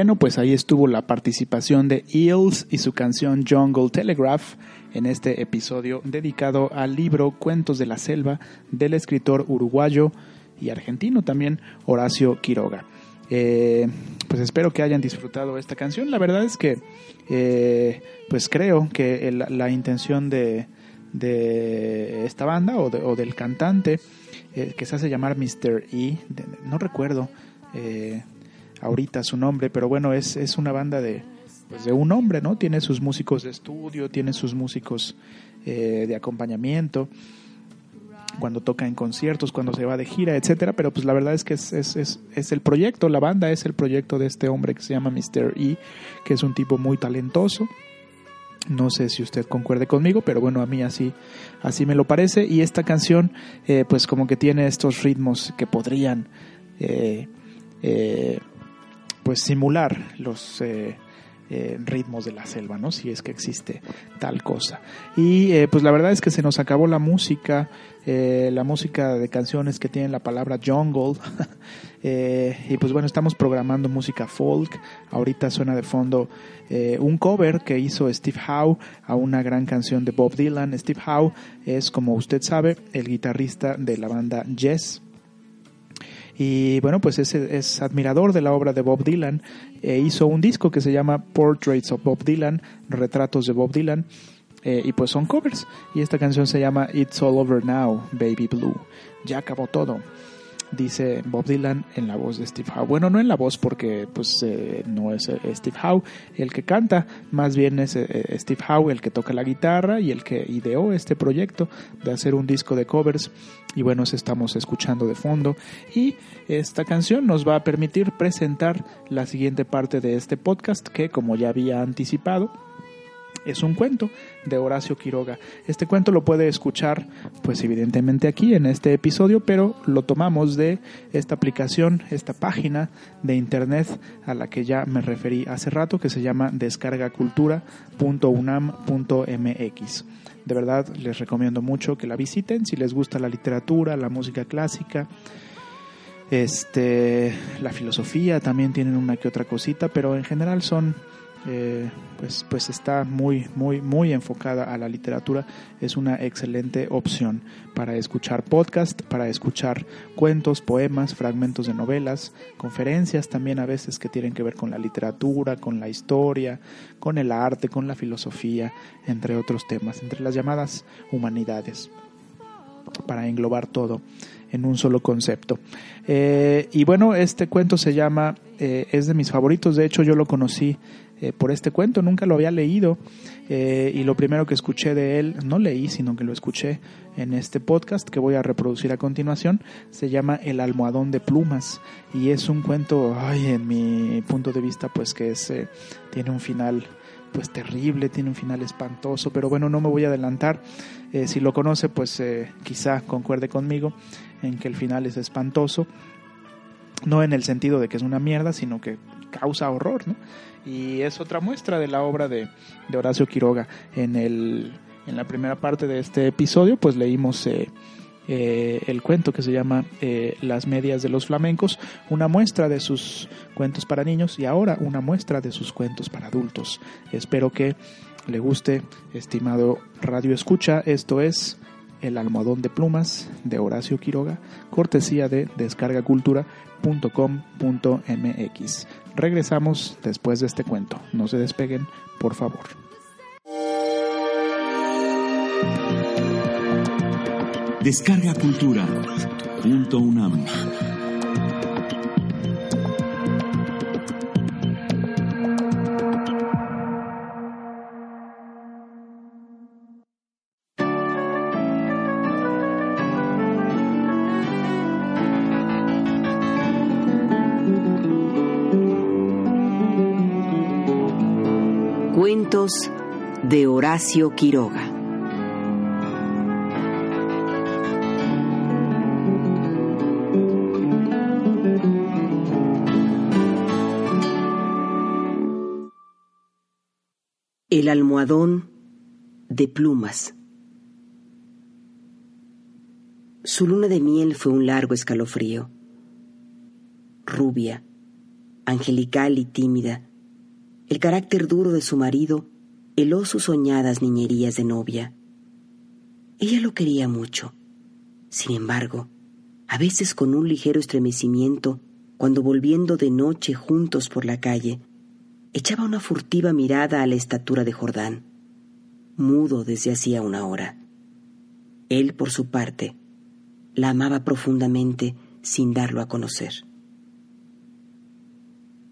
Bueno, pues ahí estuvo la participación de Eels y su canción Jungle Telegraph en este episodio dedicado al libro Cuentos de la Selva del escritor uruguayo y argentino también Horacio Quiroga. Eh, pues espero que hayan disfrutado esta canción. La verdad es que eh, pues creo que la intención de, esta banda o, del cantante eh, que se hace llamar Mr. E, no recuerdo ahorita su nombre, pero bueno, es, es una banda de, pues de un hombre, ¿no? Tiene sus músicos de estudio, tiene sus músicos eh, de acompañamiento, cuando toca en conciertos, cuando se va de gira, etcétera, pero pues la verdad es que es, es, es, es, el proyecto, la banda es el proyecto de este hombre que se llama Mr. E, que es un tipo muy talentoso. No sé si usted concuerde conmigo, pero bueno, a mí así, así me lo parece. Y esta canción, eh, pues como que tiene estos ritmos que podrían, eh, eh, pues simular los eh, ritmos de la selva, ¿no? Si es que existe tal cosa. Y eh, pues la verdad es que se nos acabó la música, eh, la música de canciones que tienen la palabra jungle. (laughs) y pues bueno, estamos programando música folk. Ahorita suena de fondo un cover que hizo Steve Howe a una gran canción de Bob Dylan. Steve Howe es, como usted sabe, el guitarrista de la banda Yes y bueno, pues es, es admirador de la obra de Bob Dylan. E hizo un disco que se llama Portraits of Bob Dylan, retratos de Bob Dylan. Eh, y pues son covers. Y esta canción se llama It's All Over Now, Baby Blue. Ya acabó todo dice Bob Dylan en la voz de Steve Howe. Bueno, no en la voz porque pues eh, no es eh, Steve Howe el que canta, más bien es eh, Steve Howe el que toca la guitarra y el que ideó este proyecto de hacer un disco de covers. Y bueno, estamos escuchando de fondo. Y esta canción nos va a permitir presentar la siguiente parte de este podcast que como ya había anticipado es un cuento de Horacio Quiroga. Este cuento lo puede escuchar, pues evidentemente aquí en este episodio, pero lo tomamos de esta aplicación, esta página de internet a la que ya me referí hace rato, que se llama descargacultura.unam.mx. De verdad les recomiendo mucho que la visiten si les gusta la literatura, la música clásica, este, la filosofía, también tienen una que otra cosita, pero en general son eh, pues, pues está muy, muy, muy enfocada a la literatura. Es una excelente opción para escuchar podcast, para escuchar cuentos, poemas, fragmentos de novelas, conferencias también a veces que tienen que ver con la literatura, con la historia, con el arte, con la filosofía, entre otros temas, entre las llamadas humanidades, para englobar todo en un solo concepto. Eh, y bueno, este cuento se llama, eh, es de mis favoritos, de hecho yo lo conocí eh, por este cuento, nunca lo había leído eh, y lo primero que escuché de él, no leí, sino que lo escuché en este podcast que voy a reproducir a continuación, se llama El almohadón de plumas y es un cuento, ay, en mi punto de vista, pues que es, eh, tiene un final pues terrible, tiene un final espantoso, pero bueno, no me voy a adelantar. si lo conoce, pues quizá concuerde conmigo en que el final es espantoso, no en el sentido de que es una mierda, sino que causa horror, ¿no? Y es otra muestra de la obra de, Horacio Quiroga. En, el, en la primera parte de este episodio, pues leímos eh, eh, el cuento que se llama eh, Las medias de los flamencos, una muestra de sus cuentos para niños y ahora una muestra de sus cuentos para adultos. Espero que le guste, estimado Radio Escucha. Esto es El almohadón de plumas de Horacio Quiroga, cortesía de descargacultura.com.mx. Regresamos después de este cuento. No se despeguen, por favor. Descarga Cultura. Punto UNAM. De Horacio Quiroga. El almohadón de plumas. Su luna de miel fue un largo escalofrío. Rubia, angelical y tímida, el carácter duro de su marido heló sus soñadas niñerías de novia. Ella lo quería mucho. Sin embargo, a veces con un ligero estremecimiento, cuando volviendo de noche juntos por la calle, echaba una furtiva mirada a la estatura de Jordán, mudo desde hacía una hora. Él, por su parte, la amaba profundamente sin darlo a conocer.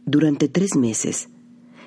Durante tres meses,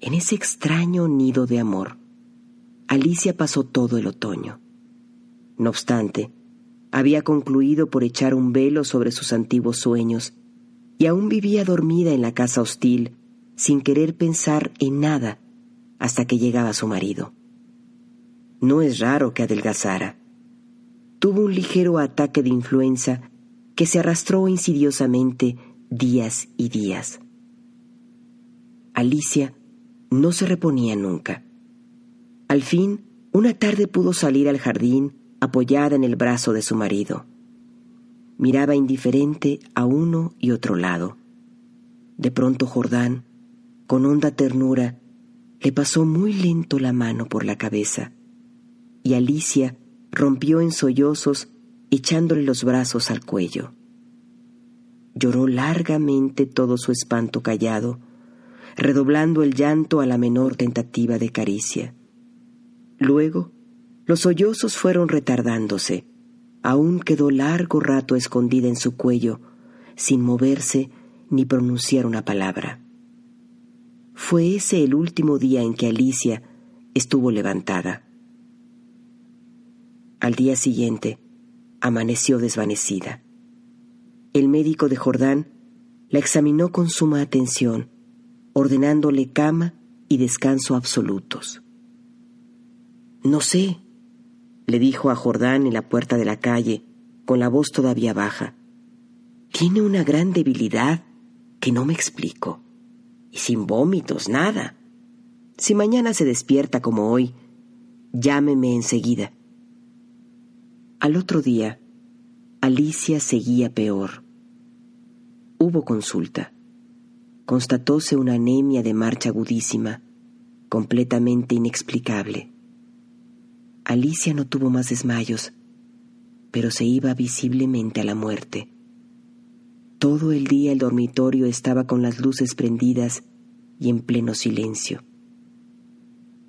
En ese extraño nido de amor, Alicia pasó todo el otoño. No obstante, había concluido por echar un velo sobre sus antiguos sueños y aún vivía dormida en la casa hostil, sin querer pensar en nada hasta que llegaba su marido. No es raro que adelgazara tuvo un ligero ataque de influenza que se arrastró insidiosamente días y días. Alicia no se reponía nunca. Al fin, una tarde pudo salir al jardín apoyada en el brazo de su marido. Miraba indiferente a uno y otro lado. De pronto Jordán, con honda ternura, le pasó muy lento la mano por la cabeza, y Alicia rompió en sollozos echándole los brazos al cuello. Lloró largamente todo su espanto callado, redoblando el llanto a la menor tentativa de caricia. Luego, los sollozos fueron retardándose. Aún quedó largo rato escondida en su cuello, sin moverse ni pronunciar una palabra. Fue ese el último día en que Alicia estuvo levantada. Al día siguiente, amaneció desvanecida. El médico de Jordán la examinó con suma atención, ordenándole cama y descanso absolutos. No sé, le dijo a Jordán en la puerta de la calle, con la voz todavía baja. Tiene una gran debilidad que no me explico. Y sin vómitos, nada. Si mañana se despierta como hoy, llámeme enseguida. Al otro día, Alicia seguía peor. Hubo consulta. Constatóse una anemia de marcha agudísima, completamente inexplicable. Alicia no tuvo más desmayos, pero se iba visiblemente a la muerte. Todo el día el dormitorio estaba con las luces prendidas y en pleno silencio.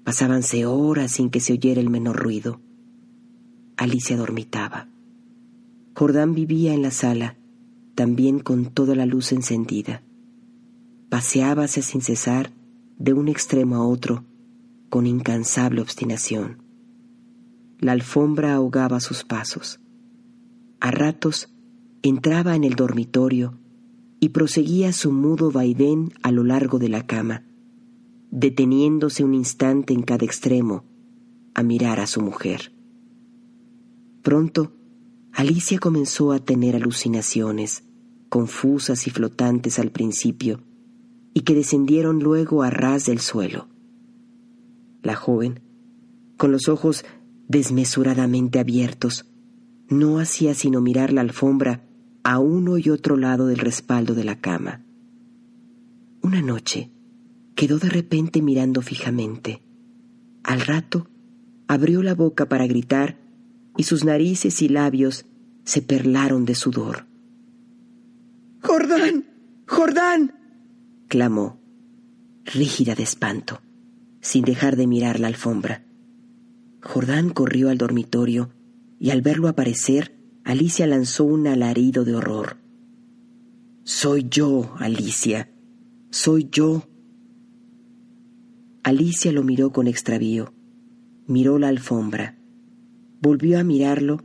Pasábanse horas sin que se oyera el menor ruido. Alicia dormitaba. Jordán vivía en la sala, también con toda la luz encendida. Paseábase sin cesar de un extremo a otro, con incansable obstinación. La alfombra ahogaba sus pasos. A ratos entraba en el dormitorio y proseguía su mudo vaivén a lo largo de la cama, deteniéndose un instante en cada extremo a mirar a su mujer. Pronto, Alicia comenzó a tener alucinaciones, confusas y flotantes al principio, y que descendieron luego a ras del suelo. La joven, con los ojos desmesuradamente abiertos, no hacía sino mirar la alfombra a uno y otro lado del respaldo de la cama. Una noche quedó de repente mirando fijamente. Al rato abrió la boca para gritar y sus narices y labios se perlaron de sudor. Jordán, Jordán, clamó, rígida de espanto, sin dejar de mirar la alfombra. Jordán corrió al dormitorio y al verlo aparecer, Alicia lanzó un alarido de horror. Soy yo, Alicia, soy yo. Alicia lo miró con extravío, miró la alfombra, volvió a mirarlo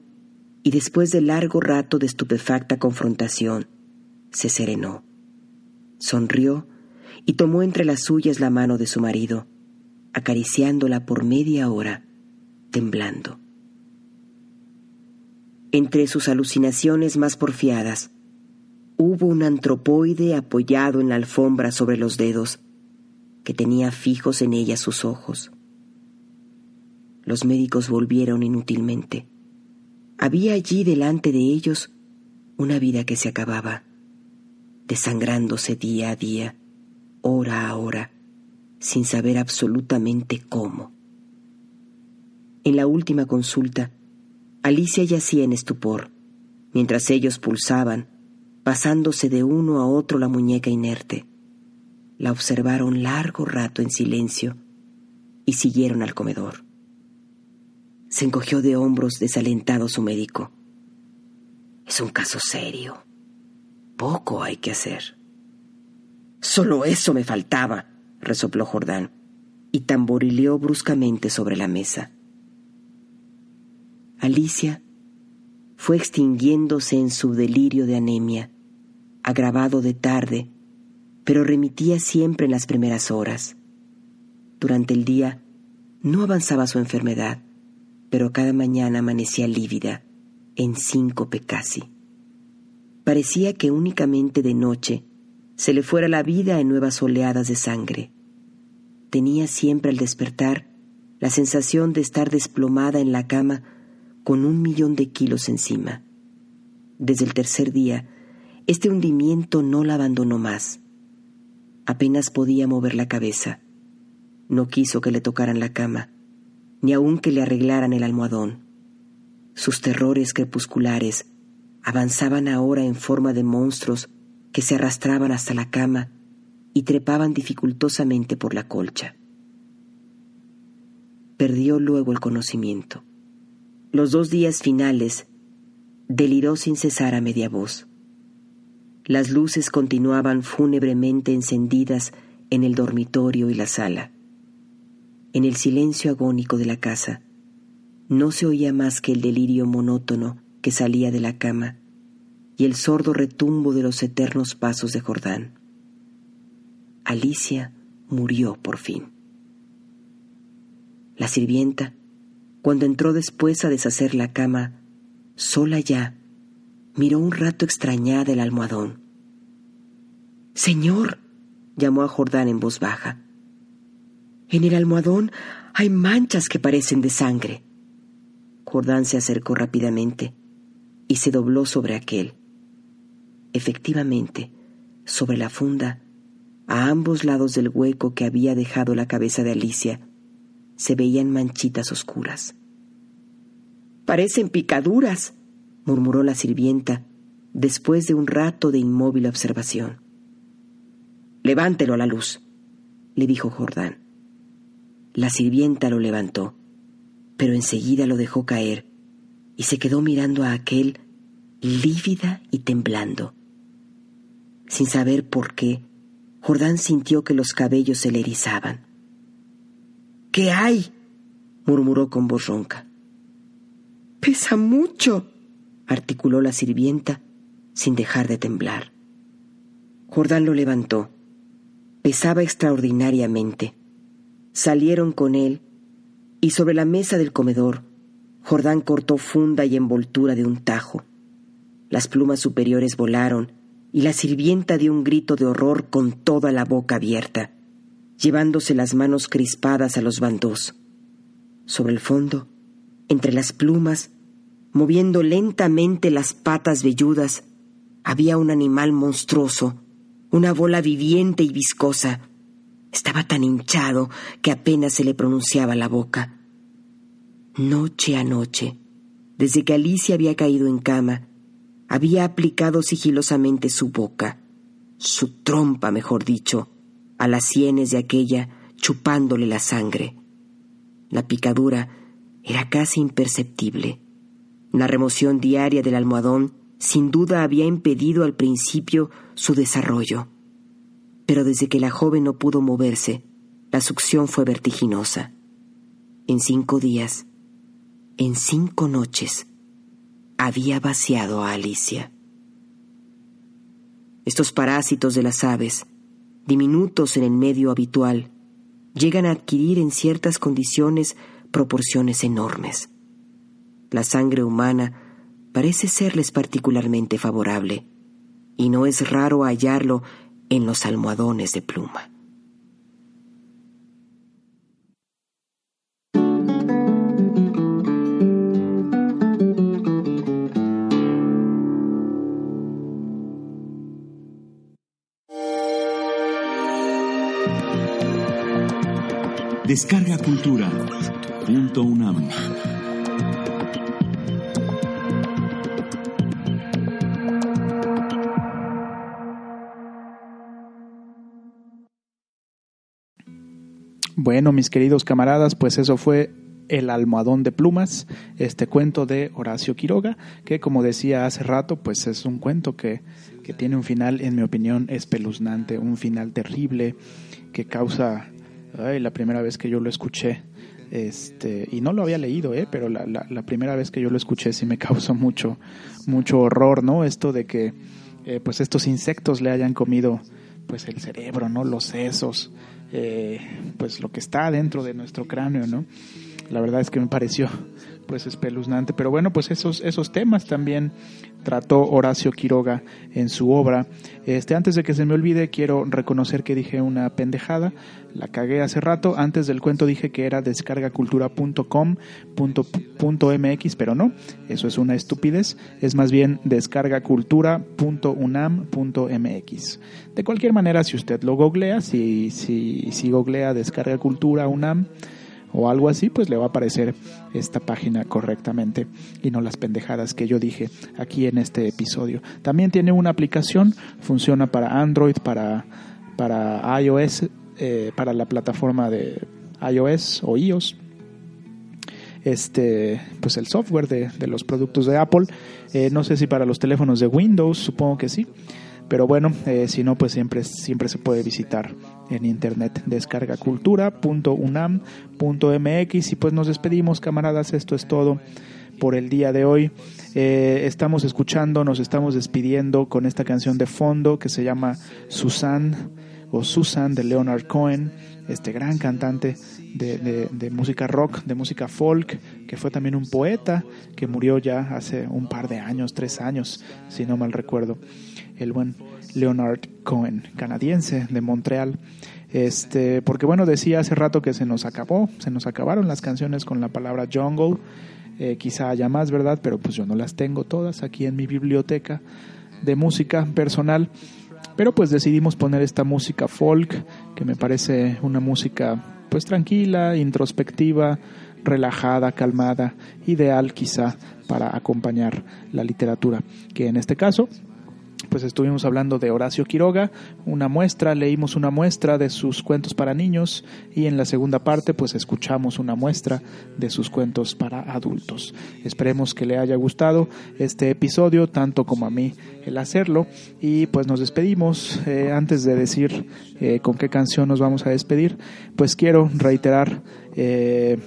y después de largo rato de estupefacta confrontación, se serenó. Sonrió y tomó entre las suyas la mano de su marido, acariciándola por media hora, temblando. Entre sus alucinaciones más porfiadas, hubo un antropoide apoyado en la alfombra sobre los dedos, que tenía fijos en ella sus ojos. Los médicos volvieron inútilmente. Había allí delante de ellos una vida que se acababa, desangrándose día a día, hora a hora, sin saber absolutamente cómo. En la última consulta, Alicia yacía en estupor, mientras ellos pulsaban, pasándose de uno a otro la muñeca inerte. La observaron largo rato en silencio y siguieron al comedor. Se encogió de hombros desalentado su médico. Es un caso serio. Poco hay que hacer. Solo eso me faltaba, resopló Jordán, y tamborileó bruscamente sobre la mesa. Alicia fue extinguiéndose en su delirio de anemia, agravado de tarde, pero remitía siempre en las primeras horas. Durante el día no avanzaba su enfermedad, pero cada mañana amanecía lívida, en síncope casi. Parecía que únicamente de noche se le fuera la vida en nuevas oleadas de sangre. Tenía siempre al despertar la sensación de estar desplomada en la cama con un millón de kilos encima. Desde el tercer día, este hundimiento no la abandonó más. Apenas podía mover la cabeza. No quiso que le tocaran la cama, ni aun que le arreglaran el almohadón. Sus terrores crepusculares avanzaban ahora en forma de monstruos que se arrastraban hasta la cama y trepaban dificultosamente por la colcha. Perdió luego el conocimiento. Los dos días finales deliró sin cesar a media voz. Las luces continuaban fúnebremente encendidas en el dormitorio y la sala. En el silencio agónico de la casa, no se oía más que el delirio monótono que salía de la cama y el sordo retumbo de los eternos pasos de Jordán. Alicia murió por fin. La sirvienta, cuando entró después a deshacer la cama, sola ya, miró un rato extrañada el almohadón. Señor, llamó a Jordán en voz baja. En el almohadón hay manchas que parecen de sangre. Jordán se acercó rápidamente y se dobló sobre aquel. Efectivamente, sobre la funda, a ambos lados del hueco que había dejado la cabeza de Alicia, se veían manchitas oscuras. Parecen picaduras, murmuró la sirvienta, después de un rato de inmóvil observación. Levántelo a la luz, le dijo Jordán. La sirvienta lo levantó pero enseguida lo dejó caer y se quedó mirando a aquel lívida y temblando. Sin saber por qué, Jordán sintió que los cabellos se le erizaban. ¿Qué hay? murmuró con voz ronca. Pesa mucho, articuló la sirvienta sin dejar de temblar. Jordán lo levantó. Pesaba extraordinariamente. Salieron con él y sobre la mesa del comedor, Jordán cortó funda y envoltura de un tajo. Las plumas superiores volaron y la sirvienta dio un grito de horror con toda la boca abierta, llevándose las manos crispadas a los bandos. Sobre el fondo, entre las plumas, moviendo lentamente las patas velludas, había un animal monstruoso, una bola viviente y viscosa, estaba tan hinchado que apenas se le pronunciaba la boca. Noche a noche, desde que Alicia había caído en cama, había aplicado sigilosamente su boca, su trompa, mejor dicho, a las sienes de aquella, chupándole la sangre. La picadura era casi imperceptible. La remoción diaria del almohadón sin duda había impedido al principio su desarrollo pero desde que la joven no pudo moverse, la succión fue vertiginosa. En cinco días, en cinco noches, había vaciado a Alicia. Estos parásitos de las aves, diminutos en el medio habitual, llegan a adquirir en ciertas condiciones proporciones enormes. La sangre humana parece serles particularmente favorable, y no es raro hallarlo en los almohadones de pluma. Descarga Cultura. Punto UNAM. Bueno, mis queridos camaradas, pues eso fue El almohadón de plumas, este cuento de Horacio Quiroga, que como decía hace rato, pues es un cuento que, que tiene un final, en mi opinión, espeluznante, un final terrible, que causa Ay, la primera vez que yo lo escuché, este, y no lo había leído, ¿eh? pero la, la, primera vez que yo lo escuché sí me (laughs) causó mucho, mucho horror, ¿no? Esto de que eh, pues estos insectos le hayan comido pues el cerebro, ¿no? Los sesos, eh, pues lo que está dentro de nuestro cráneo, ¿no? La verdad es que me pareció pues espeluznante. Pero bueno, pues esos, esos temas también trató Horacio Quiroga en su obra. Este, antes de que se me olvide, quiero reconocer que dije una pendejada, la cagué hace rato. Antes del cuento dije que era descargacultura.com.mx, pero no, eso es una estupidez. Es más bien descargacultura.unam.mx. De cualquier manera, si usted lo googlea, si, si, si googlea Descarga Cultura UNAM, o algo así, pues le va a aparecer esta página correctamente y no las pendejadas que yo dije aquí en este episodio. También tiene una aplicación, funciona para Android, para, para iOS, eh, para la plataforma de iOS o iOS. Este pues el software de, los productos de Apple. Eh, no sé si para los teléfonos de Windows supongo que sí pero bueno, eh, si no, pues siempre, siempre se puede visitar en internet descargacultura.unam.mx y pues nos despedimos camaradas, esto es todo por el día de hoy. Eh, estamos escuchando, nos estamos despidiendo con esta canción de fondo que se llama Susan o Susan de Leonard Cohen, este gran cantante de, música rock, de música folk, que fue también un poeta que murió ya hace un par de años, tres años, si no mal recuerdo el buen Leonard Cohen, canadiense de Montreal. Este, porque bueno, decía hace rato que se nos acabó, se nos acabaron las canciones con la palabra jungle. Eh, quizá haya más, ¿verdad? Pero pues yo no las tengo todas aquí en mi biblioteca de música personal. Pero pues decidimos poner esta música folk, que me parece una música pues tranquila, introspectiva, relajada, calmada, ideal quizá para acompañar la literatura, que en este caso pues estuvimos hablando de Horacio Quiroga, una muestra, leímos una muestra de sus cuentos para niños y en la segunda parte pues escuchamos una muestra de sus cuentos para adultos. Esperemos que le haya gustado este episodio, tanto como a mí el hacerlo y pues nos despedimos. Eh, antes de decir eh, con qué canción nos vamos a despedir, pues quiero reiterar eh,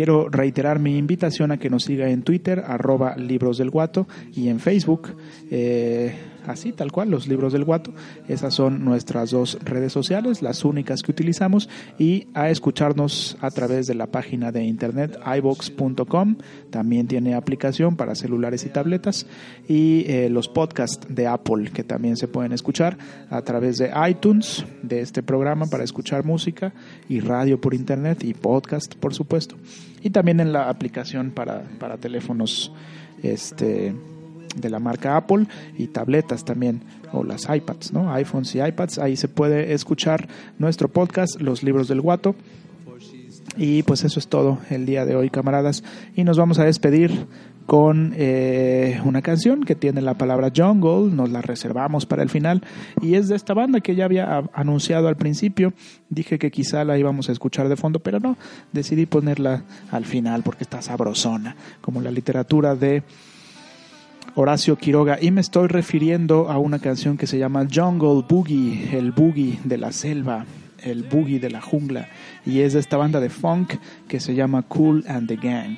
Quiero reiterar mi invitación a que nos siga en Twitter, arroba libros del guato, y en Facebook, eh, así tal cual, los libros del guato. Esas son nuestras dos redes sociales, las únicas que utilizamos, y a escucharnos a través de la página de internet ibox.com. También tiene aplicación para celulares y tabletas, y eh, los podcasts de Apple que también se pueden escuchar a través de iTunes, de este programa para escuchar música, y radio por internet, y podcast, por supuesto. Y también en la aplicación para, para teléfonos este de la marca Apple y tabletas también o las iPads, ¿no? iPhones y iPads. Ahí se puede escuchar nuestro podcast, Los Libros del Guato. Y pues eso es todo el día de hoy, camaradas. Y nos vamos a despedir con eh, una canción que tiene la palabra jungle, nos la reservamos para el final y es de esta banda que ya había anunciado al principio, dije que quizá la íbamos a escuchar de fondo, pero no, decidí ponerla al final porque está sabrosona, como la literatura de Horacio Quiroga y me estoy refiriendo a una canción que se llama Jungle Boogie, el boogie de la selva, el boogie de la jungla y es de esta banda de funk que se llama Cool and the Gang.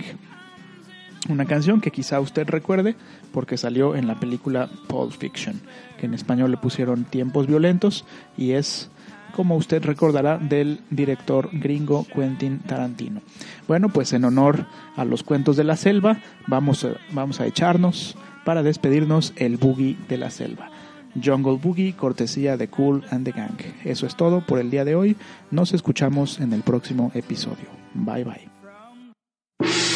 Una canción que quizá usted recuerde porque salió en la película Pulp Fiction, que en español le pusieron Tiempos Violentos y es, como usted recordará, del director gringo Quentin Tarantino. Bueno, pues en honor a los cuentos de la selva, vamos vamos a echarnos para despedirnos el Boogie de la selva. Jungle Boogie, cortesía de Cool and the Gang. Eso es todo por el día de hoy. Nos escuchamos en el próximo episodio. Bye bye.